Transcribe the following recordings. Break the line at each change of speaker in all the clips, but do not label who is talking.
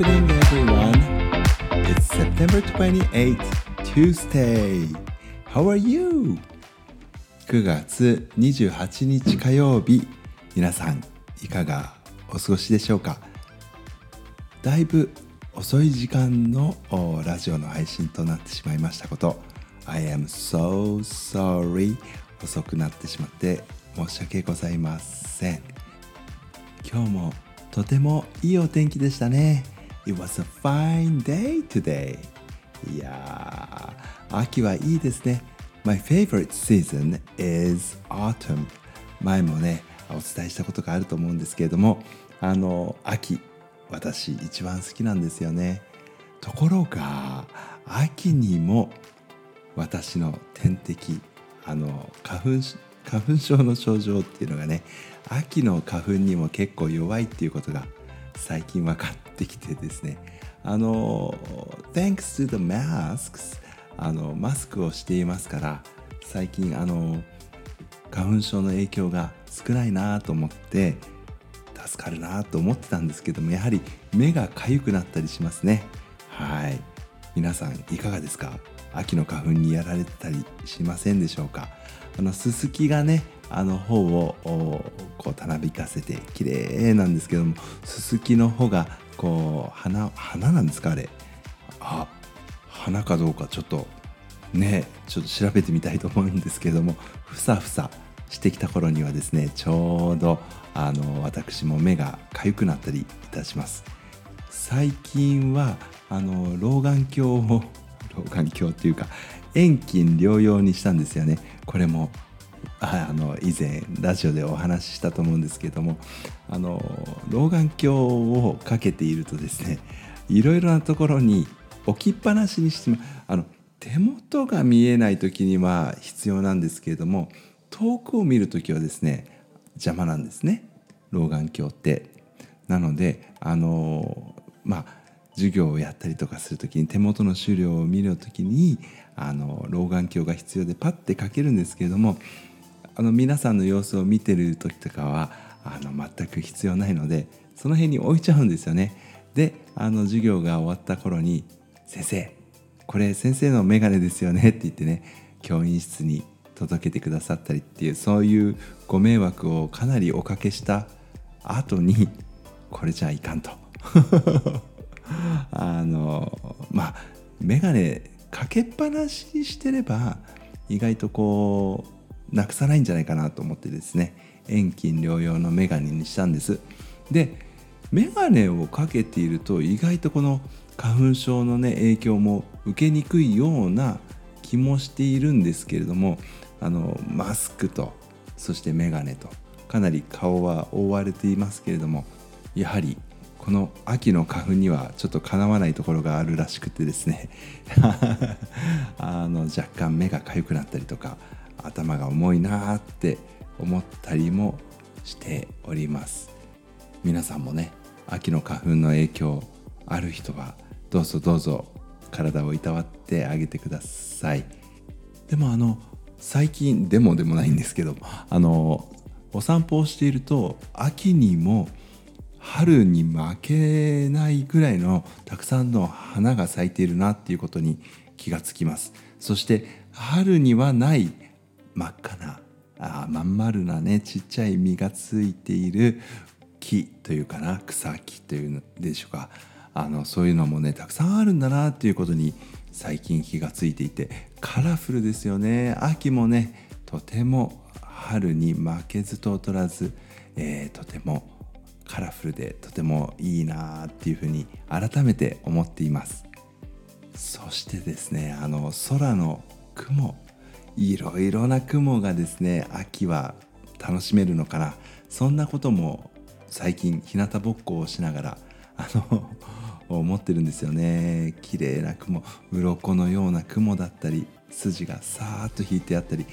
evening, everyone. It's September 28th, Tuesday. How are you? 9月28日火曜日。皆さん、いかがお過ごしでしょうか？だいぶ遅い時間のラジオの配信となってしまいましたこと I am so sorry 遅くなってしまって申し訳ございません今日もとてもいいお天気でしたね It was a fine day today. いやー秋はいいですね。My favorite season is autumn. 前もねお伝えしたことがあると思うんですけれどもあの秋私一番好きなんですよね。ところが秋にも私の天敵あの花粉花粉症の症状っていうのがね秋の花粉にも結構弱いっていうことが最近分かってきてですね。あの Thanks to the masks あのマスクをしていますから最近あの花粉症の影響が少ないなと思って助かるなと思ってたんですけどもやはり目が痒くなったりしますね。はい。皆さんいかがですか？秋の花粉にやられてたりしませんでしょうか？あのススキがねあの方をこうたなびかせて綺麗なんですけどもススキの方がこう花花なんですかあれあ花かどうかちょっとねちょっと調べてみたいと思うんですけどもふさふさしてきた頃にはですねちょうどあの私も目が痒くなったりいたします。最近はあの老眼鏡を老眼鏡っていうか遠近療養にしたんですよね。これもあの以前ラジオでお話ししたと思うんですけどもあの老眼鏡をかけているとですねいろいろなところに置きっぱなしにしてあの手元が見えない時には必要なんですけれども遠くを見る時はですね邪魔なんですね老眼鏡って。なのであのまあ授業をやったりとかする時に手元の資料を見る時にあの老眼鏡が必要でパッてかけるんですけれどもあの皆さんの様子を見てる時とかはあの全く必要ないのでその辺に置いちゃうんですよね。であの授業が終わった頃に「先生これ先生の眼鏡ですよね」って言ってね教員室に届けてくださったりっていうそういうご迷惑をかなりおかけした後にこれじゃいかんとあのまあ眼鏡かけっぱなしにしてれば意外とこうなくさないんじゃないかなと思ってですね遠近療養の眼鏡にしたんです。で眼鏡をかけていると意外とこの花粉症のね影響も受けにくいような気もしているんですけれどもあのマスクとそして眼鏡とかなり顔は覆われていますけれどもやはりこの秋の花粉にはちょっとかなわないところがあるらしくてですね。あの若干目が痒くなったりとか頭が重いなって思ったりもしております。皆さんもね秋の花粉の影響ある人はどうぞどうぞ体をいたわってあげてください。でもあの最近でもでもないんですけどあのお散歩をしていると秋にも春に負けないぐらいのたくさんの花が咲いているなっていうことに気がつきます。そして春にはない真っ赤なあまん丸なねちっちゃい実がついている木というかな草木というのでしょうか。あのそういうのもねたくさんあるんだなっていうことに最近気がついていてカラフルですよね。秋もねとても春に負けず劣らず、えー、とてもカラフルでとてもいいなっていうふうに改めて思っています。そしてですねあの空の雲。いろいろな雲がですね秋は楽しめるのかな。そんなことも最近日向ぼっこをしながらあの 思ってるんですよね。綺麗な雲。鱗のような雲だったり筋がさーっと引いてあったり、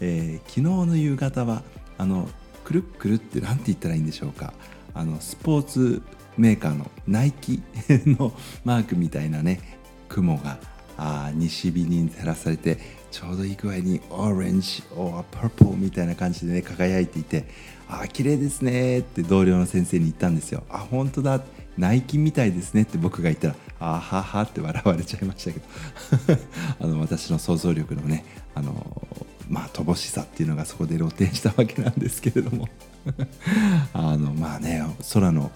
えー、昨日の夕方はあのくるっくるって何て言ったらいいんでしょうか。あのスポーツメーカーのナイキ のマークみたいなね雲があ西日に照らされてちょうどいい具合にオレンジ、オパープルみたいな感じでね輝いていてあ綺麗ですねって同僚の先生に言ったんですよ。あ本当だ。内勤みたいですねって僕が言ったらあははって笑われちゃいましたけど。あの私の想像力のねあのまあ乏しさっていうのがそこで露呈したわけなんですけれども。あのまあね空の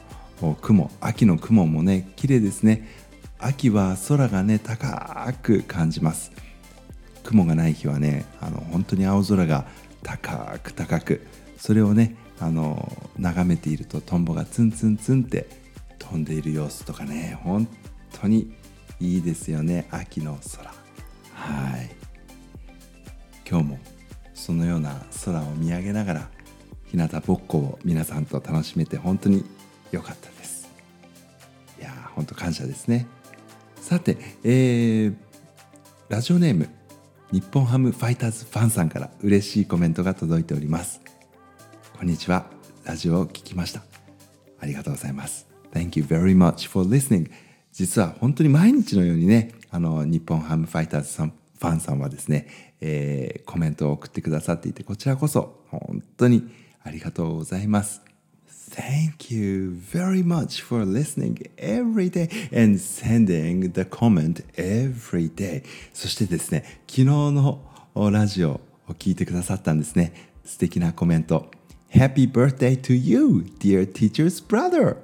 雲秋の雲もね綺麗ですね。秋は空がね高く感じます。雲がない日はねあの本当に青空が高く高くそれをねあの眺めているとトンボがツンツンツンって飛んでいる様子とかね本当にいいですよね秋の空。はい。今日もそのような空を見上げながら日向ぼっこを皆さんと楽しめて本当に良かったです。いやー本当感謝ですね。さて、えー、ラジオネーム日本ハムファイターズファンさんから嬉しいコメントが届いております。こんにちは。ラジオを聞きました。ありがとうございます。Thank you very much for listening. 実は本当に毎日のようにねあの日本ハムファイターズさんファンさんはですね、えー、コメントを送ってくださっていてこちらこそ本当にありがとうございます Thank you very much for listening every day and sending the comment every day. そしてですね、昨日のラジオを聞いてくださったんですね。素敵なコメント。Happy birthday to you, dear teacher's brother.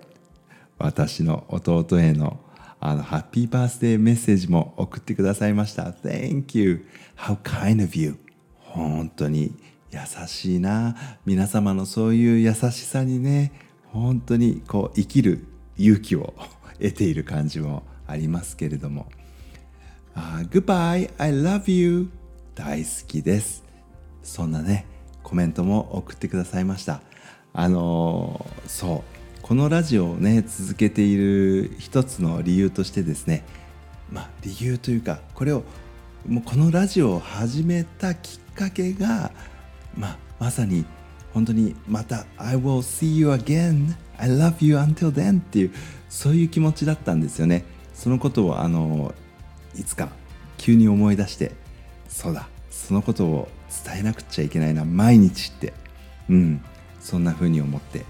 私の弟へのあのハッピーバースデーメッセージも送ってくださいました。Thank you. How kind of you. 本当に優しいな。皆様のそういう優しさにね本当にこう生きる勇気を得ている感じもありますけれども「uh, Goodbye, I love you」大好きです。そんなねコメントも送ってくださいました。あのー、そう。このラジオをね続けている一つの理由としてですねまあ理由というかこれをもうこのラジオを始めたきっかけがまあ、まさに本当にまた「I will see you again. I love you until then」っていうそういう気持ちだったんですよね。そのことをあのいつか急に思い出してそうだそのことを伝えなくちゃいけないな毎日って。うん。そんな風に思って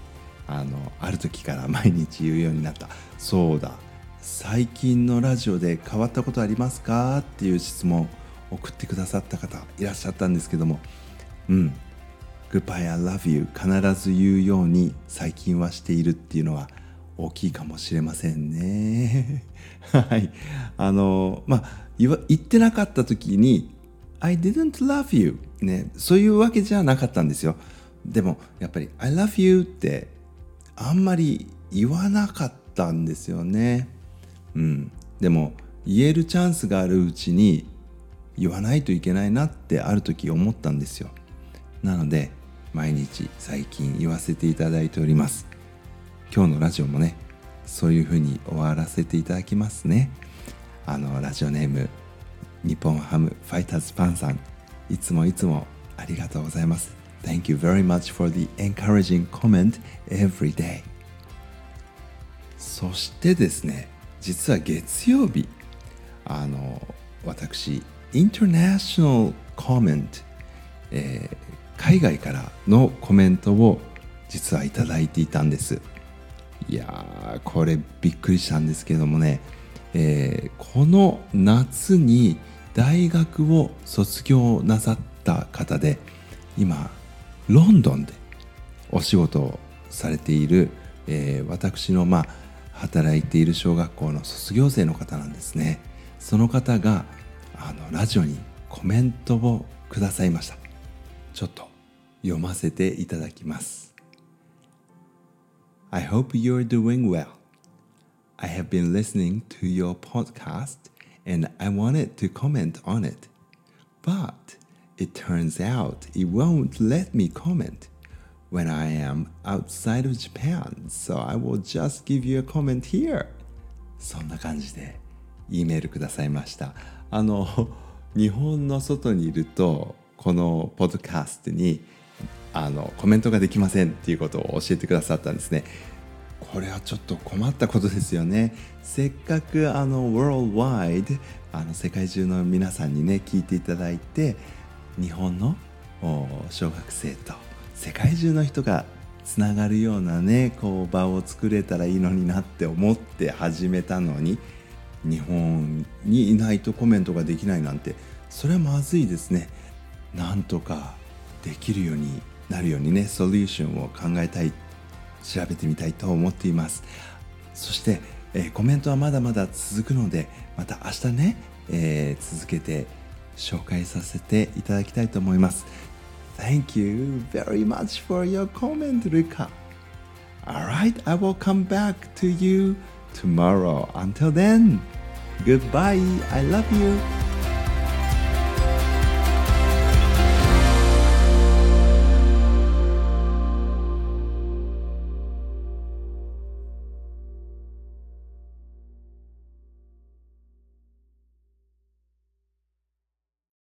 あのある時から 毎日言うようになった。そうだ。最近のラジオで変わったことありますか？っていう質問送ってくださった方いらっしゃったんですけどもうん。Goodbye, I love you. 必ず言うように最近はしているっていうのは大きいかもしれませんね。はい。あのまあ言ってなかった時に I didn't love you. ね。そういうわけじゃなかったんですよ。でもやっぱり I love you ってあんまり言わなかったんですよね。うん。でも言えるチャンスがあるうちに言わないといけないなってある時思ったんですよ。なので毎日最近言わせていただいております。今日のラジオもねそういうふうに終わらせていただきますね。あのラジオネーム日本ハムファイターズパンさんいつもいつもありがとうございます。Thank you very much for the encouraging comment every day. そしてですね実は月曜日あの私インターナショナルコメント、えー、海外からのコメントを実はいただいていたんです。いやーこれびっくりしたんですけどもね、えー、この夏に大学を卒業なさった方で今ロンドンでお仕事をされている、えー、私のまあ働いている小学校の卒業生の方なんですね。その方があのラジオにコメントをくださいました。ちょっと読ませていただきます I hope you're doing well I have been listening to your podcast and I wanted to comment on it but it turns out it won't let me comment when I am outside of Japan so I will just give you a comment here そんな感じで E メールくださいましたあの日本の外にいるとこのポッドキャストにあのコメントができませんっていうことを教えてくださったんですね。これはちょっと困ったことですよね。せっかくあの Worldwide あの世界中の皆さんにね聞いていただいて日本の小学生と世界中の人がつながるようなねこう場を作れたらいいのになって思って始めたのに日本にいないとコメントができないなんてそれはまずいですねなんとかできるようになるようにねソリューションを考えたい調べてみたいと思っていますそして、えー、コメントはまだまだ続くのでまた明日ね、えー、続けて紹介させていただきたいと思います Thank you very much for your comment, Luca. Alright, I will come back to you tomorrow. Until then, goodbye. I love you.